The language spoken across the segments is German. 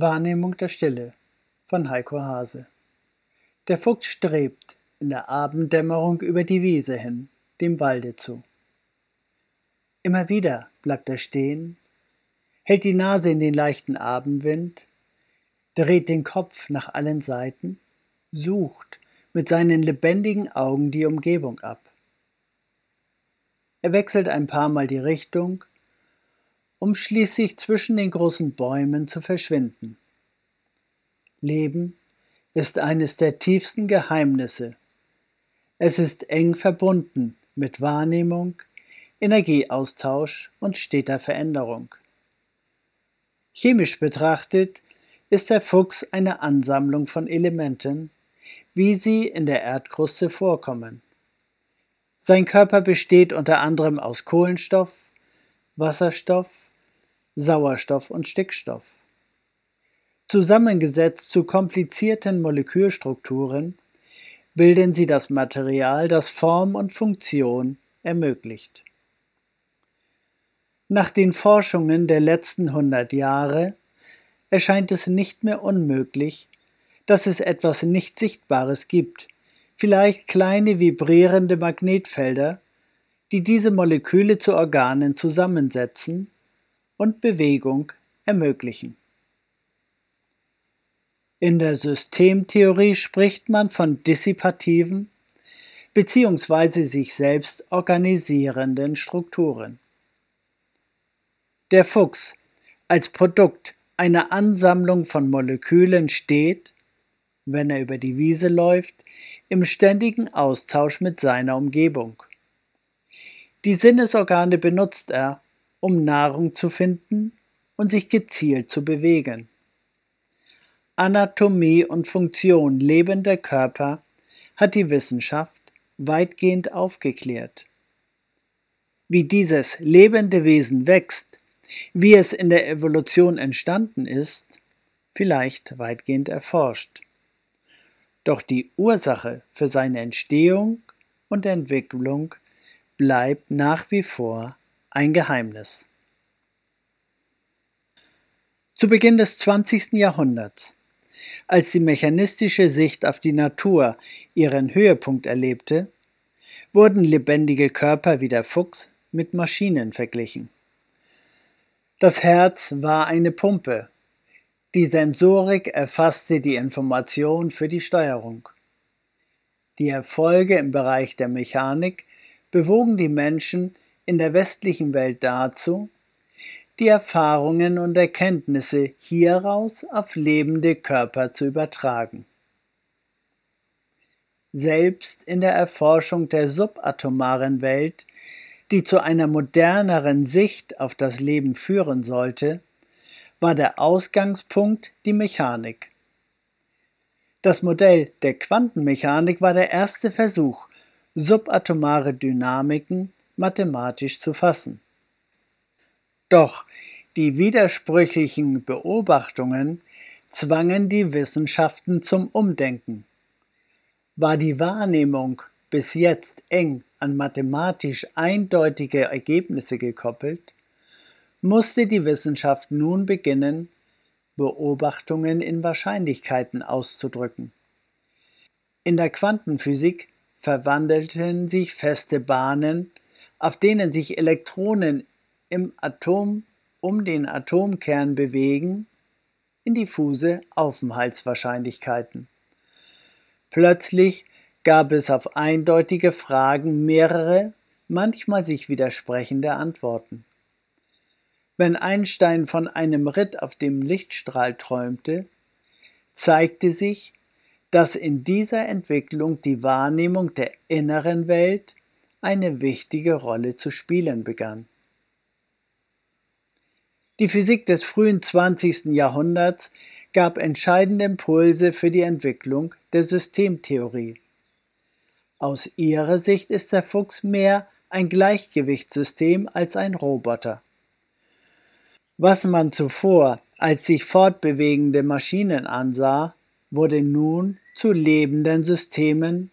Wahrnehmung der Stille von Heiko Hase Der Fuchs strebt in der Abenddämmerung über die Wiese hin, dem Walde zu. Immer wieder bleibt er stehen, hält die Nase in den leichten Abendwind, dreht den Kopf nach allen Seiten, sucht mit seinen lebendigen Augen die Umgebung ab. Er wechselt ein paar Mal die Richtung, um schließlich zwischen den großen Bäumen zu verschwinden. Leben ist eines der tiefsten Geheimnisse. Es ist eng verbunden mit Wahrnehmung, Energieaustausch und steter Veränderung. Chemisch betrachtet ist der Fuchs eine Ansammlung von Elementen, wie sie in der Erdkruste vorkommen. Sein Körper besteht unter anderem aus Kohlenstoff, Wasserstoff, Sauerstoff und Stickstoff. Zusammengesetzt zu komplizierten Molekülstrukturen bilden sie das Material, das Form und Funktion ermöglicht. Nach den Forschungen der letzten hundert Jahre erscheint es nicht mehr unmöglich, dass es etwas nicht Sichtbares gibt, vielleicht kleine vibrierende Magnetfelder, die diese Moleküle zu Organen zusammensetzen und Bewegung ermöglichen. In der Systemtheorie spricht man von dissipativen bzw. sich selbst organisierenden Strukturen. Der Fuchs als Produkt einer Ansammlung von Molekülen steht, wenn er über die Wiese läuft, im ständigen Austausch mit seiner Umgebung. Die Sinnesorgane benutzt er, um Nahrung zu finden und sich gezielt zu bewegen. Anatomie und Funktion lebender Körper hat die Wissenschaft weitgehend aufgeklärt. Wie dieses lebende Wesen wächst, wie es in der Evolution entstanden ist, vielleicht weitgehend erforscht. Doch die Ursache für seine Entstehung und Entwicklung bleibt nach wie vor ein Geheimnis. Zu Beginn des 20. Jahrhunderts, als die mechanistische Sicht auf die Natur ihren Höhepunkt erlebte, wurden lebendige Körper wie der Fuchs mit Maschinen verglichen. Das Herz war eine Pumpe. Die Sensorik erfasste die Information für die Steuerung. Die Erfolge im Bereich der Mechanik bewogen die Menschen, in der westlichen Welt dazu, die Erfahrungen und Erkenntnisse hieraus auf lebende Körper zu übertragen. Selbst in der Erforschung der subatomaren Welt, die zu einer moderneren Sicht auf das Leben führen sollte, war der Ausgangspunkt die Mechanik. Das Modell der Quantenmechanik war der erste Versuch, subatomare Dynamiken mathematisch zu fassen. Doch die widersprüchlichen Beobachtungen zwangen die Wissenschaften zum Umdenken. War die Wahrnehmung bis jetzt eng an mathematisch eindeutige Ergebnisse gekoppelt, musste die Wissenschaft nun beginnen, Beobachtungen in Wahrscheinlichkeiten auszudrücken. In der Quantenphysik verwandelten sich feste Bahnen auf denen sich Elektronen im Atom um den Atomkern bewegen, in diffuse Aufenthaltswahrscheinlichkeiten. Plötzlich gab es auf eindeutige Fragen mehrere, manchmal sich widersprechende Antworten. Wenn Einstein von einem Ritt auf dem Lichtstrahl träumte, zeigte sich, dass in dieser Entwicklung die Wahrnehmung der inneren Welt eine wichtige Rolle zu spielen begann. Die Physik des frühen 20. Jahrhunderts gab entscheidende Impulse für die Entwicklung der Systemtheorie. Aus ihrer Sicht ist der Fuchs mehr ein Gleichgewichtssystem als ein Roboter. Was man zuvor als sich fortbewegende Maschinen ansah, wurde nun zu lebenden Systemen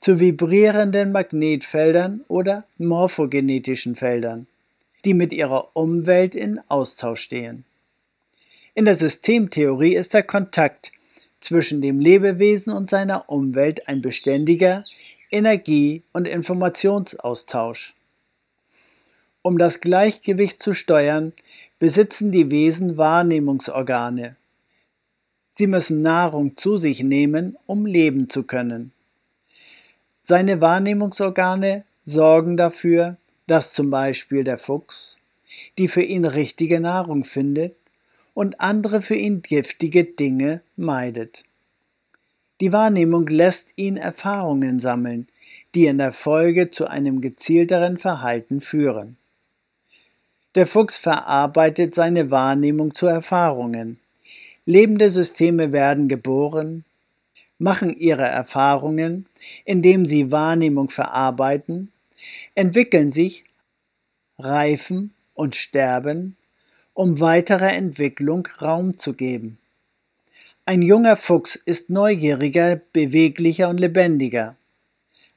zu vibrierenden Magnetfeldern oder morphogenetischen Feldern, die mit ihrer Umwelt in Austausch stehen. In der Systemtheorie ist der Kontakt zwischen dem Lebewesen und seiner Umwelt ein beständiger Energie- und Informationsaustausch. Um das Gleichgewicht zu steuern, besitzen die Wesen Wahrnehmungsorgane. Sie müssen Nahrung zu sich nehmen, um leben zu können. Seine Wahrnehmungsorgane sorgen dafür, dass zum Beispiel der Fuchs die für ihn richtige Nahrung findet und andere für ihn giftige Dinge meidet. Die Wahrnehmung lässt ihn Erfahrungen sammeln, die in der Folge zu einem gezielteren Verhalten führen. Der Fuchs verarbeitet seine Wahrnehmung zu Erfahrungen. Lebende Systeme werden geboren, machen ihre Erfahrungen, indem sie Wahrnehmung verarbeiten, entwickeln sich, reifen und sterben, um weiterer Entwicklung Raum zu geben. Ein junger Fuchs ist neugieriger, beweglicher und lebendiger.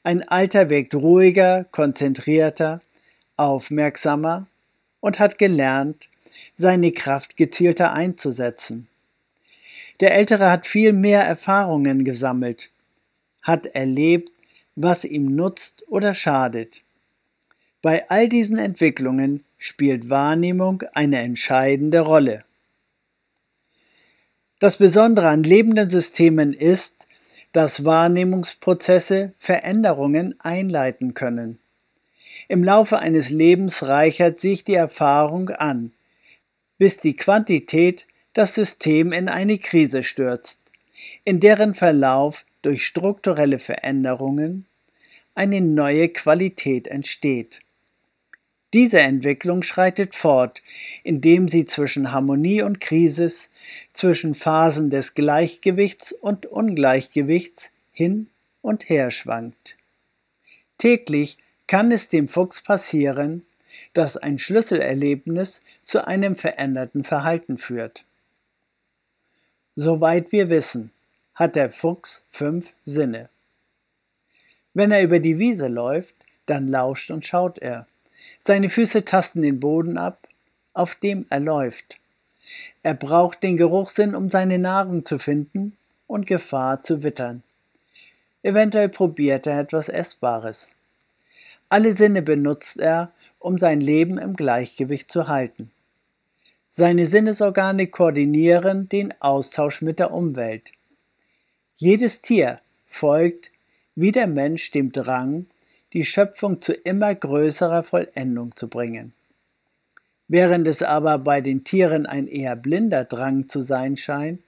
Ein alter wirkt ruhiger, konzentrierter, aufmerksamer und hat gelernt, seine Kraft gezielter einzusetzen. Der Ältere hat viel mehr Erfahrungen gesammelt, hat erlebt, was ihm nutzt oder schadet. Bei all diesen Entwicklungen spielt Wahrnehmung eine entscheidende Rolle. Das Besondere an lebenden Systemen ist, dass Wahrnehmungsprozesse Veränderungen einleiten können. Im Laufe eines Lebens reichert sich die Erfahrung an, bis die Quantität das System in eine Krise stürzt, in deren Verlauf durch strukturelle Veränderungen eine neue Qualität entsteht. Diese Entwicklung schreitet fort, indem sie zwischen Harmonie und Krisis, zwischen Phasen des Gleichgewichts und Ungleichgewichts hin und her schwankt. Täglich kann es dem Fuchs passieren, dass ein Schlüsselerlebnis zu einem veränderten Verhalten führt. Soweit wir wissen, hat der Fuchs fünf Sinne. Wenn er über die Wiese läuft, dann lauscht und schaut er. Seine Füße tasten den Boden ab, auf dem er läuft. Er braucht den Geruchssinn, um seine Nahrung zu finden und Gefahr zu wittern. Eventuell probiert er etwas Essbares. Alle Sinne benutzt er, um sein Leben im Gleichgewicht zu halten. Seine Sinnesorgane koordinieren den Austausch mit der Umwelt. Jedes Tier folgt wie der Mensch dem Drang, die Schöpfung zu immer größerer Vollendung zu bringen. Während es aber bei den Tieren ein eher blinder Drang zu sein scheint,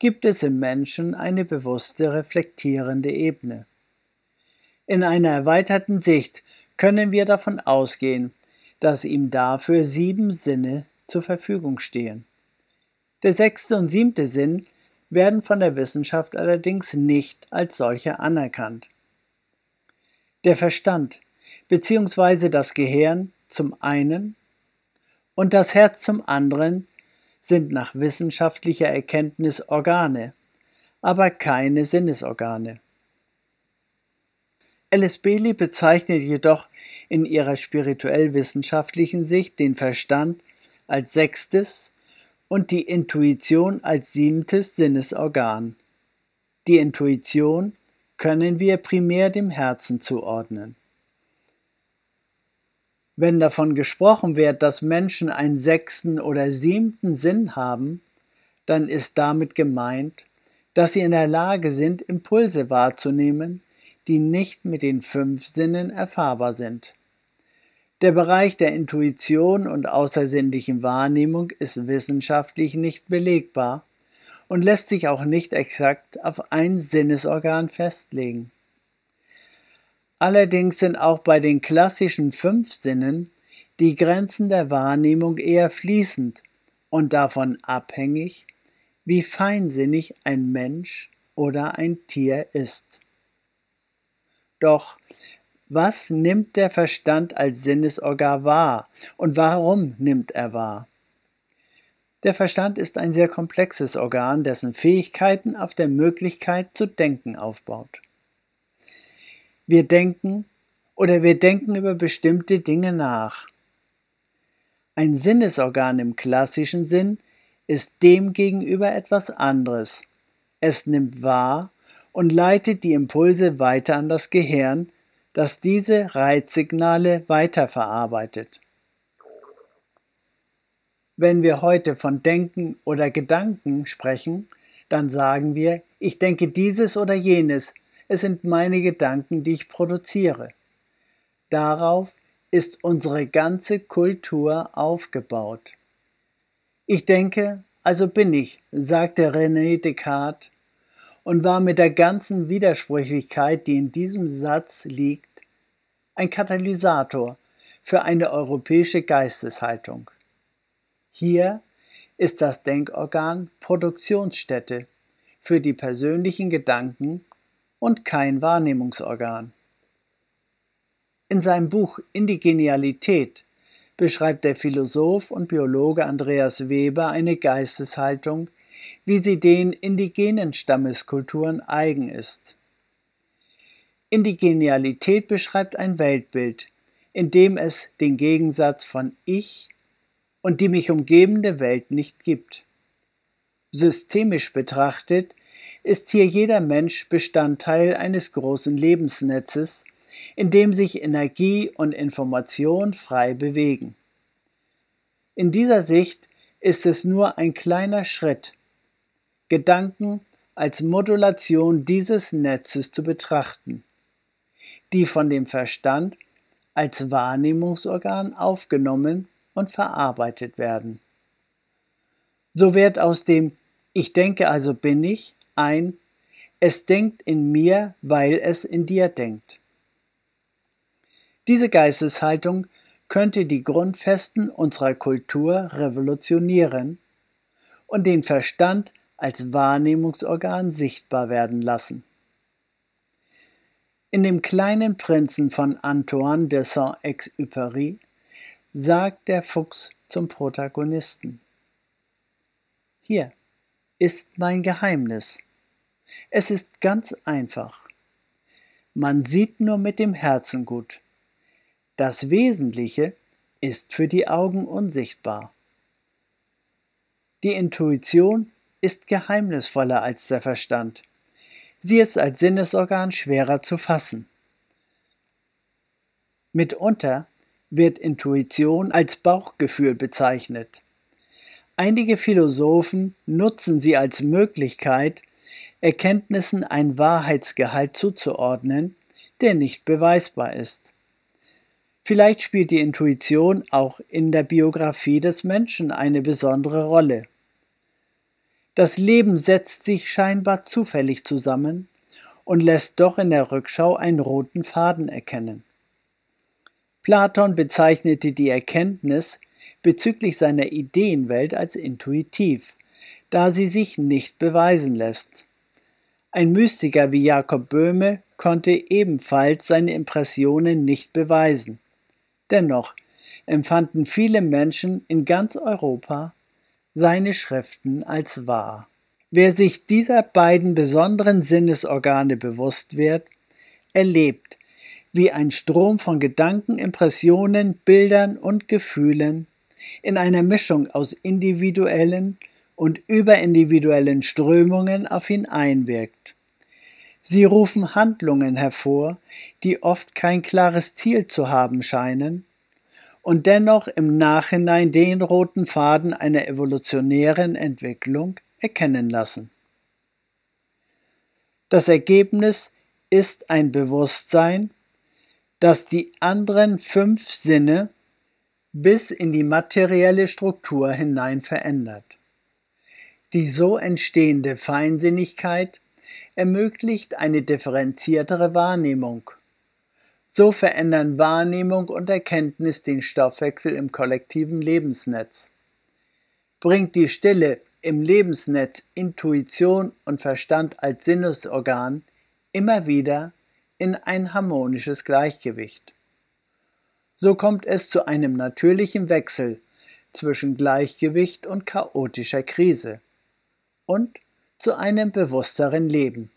gibt es im Menschen eine bewusste reflektierende Ebene. In einer erweiterten Sicht können wir davon ausgehen, dass ihm dafür sieben Sinne zur Verfügung stehen. Der sechste und siebte Sinn werden von der Wissenschaft allerdings nicht als solche anerkannt. Der Verstand bzw. das Gehirn zum einen und das Herz zum anderen sind nach wissenschaftlicher Erkenntnis Organe, aber keine Sinnesorgane. Alice Bailey bezeichnet jedoch in ihrer spirituell-wissenschaftlichen Sicht den Verstand als sechstes und die Intuition als siebtes Sinnesorgan. Die Intuition können wir primär dem Herzen zuordnen. Wenn davon gesprochen wird, dass Menschen einen sechsten oder siebten Sinn haben, dann ist damit gemeint, dass sie in der Lage sind, Impulse wahrzunehmen, die nicht mit den fünf Sinnen erfahrbar sind. Der Bereich der Intuition und außersinnlichen Wahrnehmung ist wissenschaftlich nicht belegbar und lässt sich auch nicht exakt auf ein Sinnesorgan festlegen. Allerdings sind auch bei den klassischen fünf Sinnen die Grenzen der Wahrnehmung eher fließend und davon abhängig, wie feinsinnig ein Mensch oder ein Tier ist. Doch was nimmt der Verstand als Sinnesorgan wahr und warum nimmt er wahr? Der Verstand ist ein sehr komplexes Organ, dessen Fähigkeiten auf der Möglichkeit zu denken aufbaut. Wir denken oder wir denken über bestimmte Dinge nach. Ein Sinnesorgan im klassischen Sinn ist demgegenüber etwas anderes. Es nimmt wahr und leitet die Impulse weiter an das Gehirn, das diese Reizsignale weiterverarbeitet. Wenn wir heute von Denken oder Gedanken sprechen, dann sagen wir, ich denke dieses oder jenes, es sind meine Gedanken, die ich produziere. Darauf ist unsere ganze Kultur aufgebaut. Ich denke, also bin ich, sagte René Descartes und war mit der ganzen Widersprüchlichkeit, die in diesem Satz liegt, ein Katalysator für eine europäische Geisteshaltung. Hier ist das Denkorgan Produktionsstätte für die persönlichen Gedanken und kein Wahrnehmungsorgan. In seinem Buch Indigenialität beschreibt der Philosoph und Biologe Andreas Weber eine Geisteshaltung, wie sie den indigenen Stammeskulturen eigen ist. Indigenialität beschreibt ein Weltbild, in dem es den Gegensatz von Ich und die mich umgebende Welt nicht gibt. Systemisch betrachtet ist hier jeder Mensch Bestandteil eines großen Lebensnetzes, in dem sich Energie und Information frei bewegen. In dieser Sicht ist es nur ein kleiner Schritt, Gedanken als Modulation dieses Netzes zu betrachten, die von dem Verstand als Wahrnehmungsorgan aufgenommen und verarbeitet werden. So wird aus dem Ich denke also bin ich ein Es denkt in mir, weil es in dir denkt. Diese Geisteshaltung könnte die Grundfesten unserer Kultur revolutionieren und den Verstand als Wahrnehmungsorgan sichtbar werden lassen. In dem kleinen Prinzen von Antoine de Saint-Exupéry sagt der Fuchs zum Protagonisten. Hier ist mein Geheimnis. Es ist ganz einfach. Man sieht nur mit dem Herzen gut. Das Wesentliche ist für die Augen unsichtbar. Die Intuition ist geheimnisvoller als der Verstand. Sie ist als Sinnesorgan schwerer zu fassen. Mitunter wird Intuition als Bauchgefühl bezeichnet. Einige Philosophen nutzen sie als Möglichkeit, Erkenntnissen ein Wahrheitsgehalt zuzuordnen, der nicht beweisbar ist. Vielleicht spielt die Intuition auch in der Biografie des Menschen eine besondere Rolle. Das Leben setzt sich scheinbar zufällig zusammen und lässt doch in der Rückschau einen roten Faden erkennen. Platon bezeichnete die Erkenntnis bezüglich seiner Ideenwelt als intuitiv, da sie sich nicht beweisen lässt. Ein Mystiker wie Jakob Böhme konnte ebenfalls seine Impressionen nicht beweisen. Dennoch empfanden viele Menschen in ganz Europa seine Schriften als wahr. Wer sich dieser beiden besonderen Sinnesorgane bewusst wird, erlebt, wie ein Strom von Gedanken, Impressionen, Bildern und Gefühlen in einer Mischung aus individuellen und überindividuellen Strömungen auf ihn einwirkt. Sie rufen Handlungen hervor, die oft kein klares Ziel zu haben scheinen und dennoch im Nachhinein den roten Faden einer evolutionären Entwicklung erkennen lassen. Das Ergebnis ist ein Bewusstsein, das die anderen fünf Sinne bis in die materielle Struktur hinein verändert. Die so entstehende Feinsinnigkeit ermöglicht eine differenziertere Wahrnehmung. So verändern Wahrnehmung und Erkenntnis den Stoffwechsel im kollektiven Lebensnetz. Bringt die Stille im Lebensnetz Intuition und Verstand als Sinnesorgan immer wieder in ein harmonisches Gleichgewicht. So kommt es zu einem natürlichen Wechsel zwischen Gleichgewicht und chaotischer Krise und zu einem bewussteren Leben.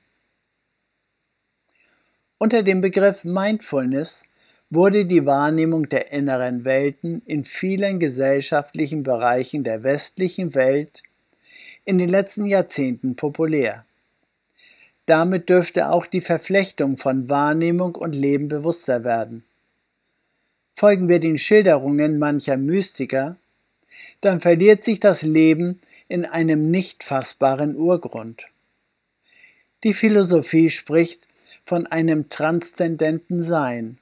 Unter dem Begriff Mindfulness wurde die Wahrnehmung der inneren Welten in vielen gesellschaftlichen Bereichen der westlichen Welt in den letzten Jahrzehnten populär. Damit dürfte auch die Verflechtung von Wahrnehmung und Leben bewusster werden. Folgen wir den Schilderungen mancher Mystiker, dann verliert sich das Leben in einem nicht fassbaren Urgrund. Die Philosophie spricht von einem transzendenten Sein.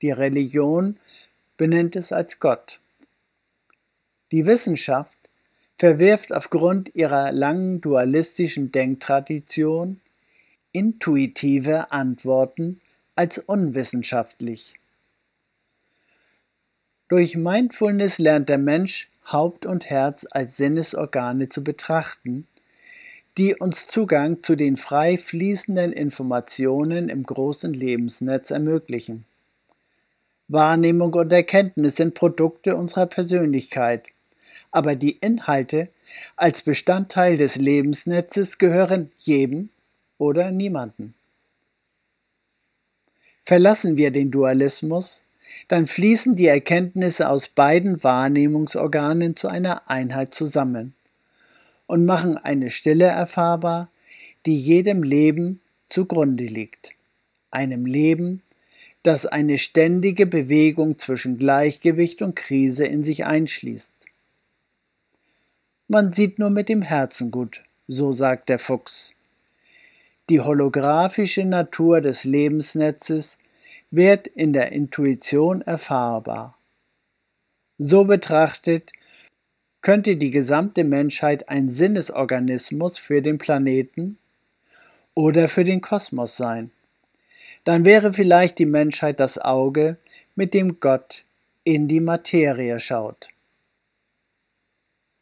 Die Religion benennt es als Gott. Die Wissenschaft verwirft aufgrund ihrer langen dualistischen Denktradition intuitive Antworten als unwissenschaftlich. Durch Mindfulness lernt der Mensch Haupt und Herz als Sinnesorgane zu betrachten, die uns Zugang zu den frei fließenden Informationen im großen Lebensnetz ermöglichen. Wahrnehmung und Erkenntnis sind Produkte unserer Persönlichkeit, aber die Inhalte als Bestandteil des Lebensnetzes gehören jedem oder niemanden. Verlassen wir den Dualismus, dann fließen die Erkenntnisse aus beiden Wahrnehmungsorganen zu einer Einheit zusammen und machen eine Stille erfahrbar, die jedem Leben zugrunde liegt, einem Leben, das eine ständige Bewegung zwischen Gleichgewicht und Krise in sich einschließt. Man sieht nur mit dem Herzen gut, so sagt der Fuchs. Die holographische Natur des Lebensnetzes wird in der Intuition erfahrbar. So betrachtet könnte die gesamte Menschheit ein Sinnesorganismus für den Planeten oder für den Kosmos sein. Dann wäre vielleicht die Menschheit das Auge, mit dem Gott in die Materie schaut.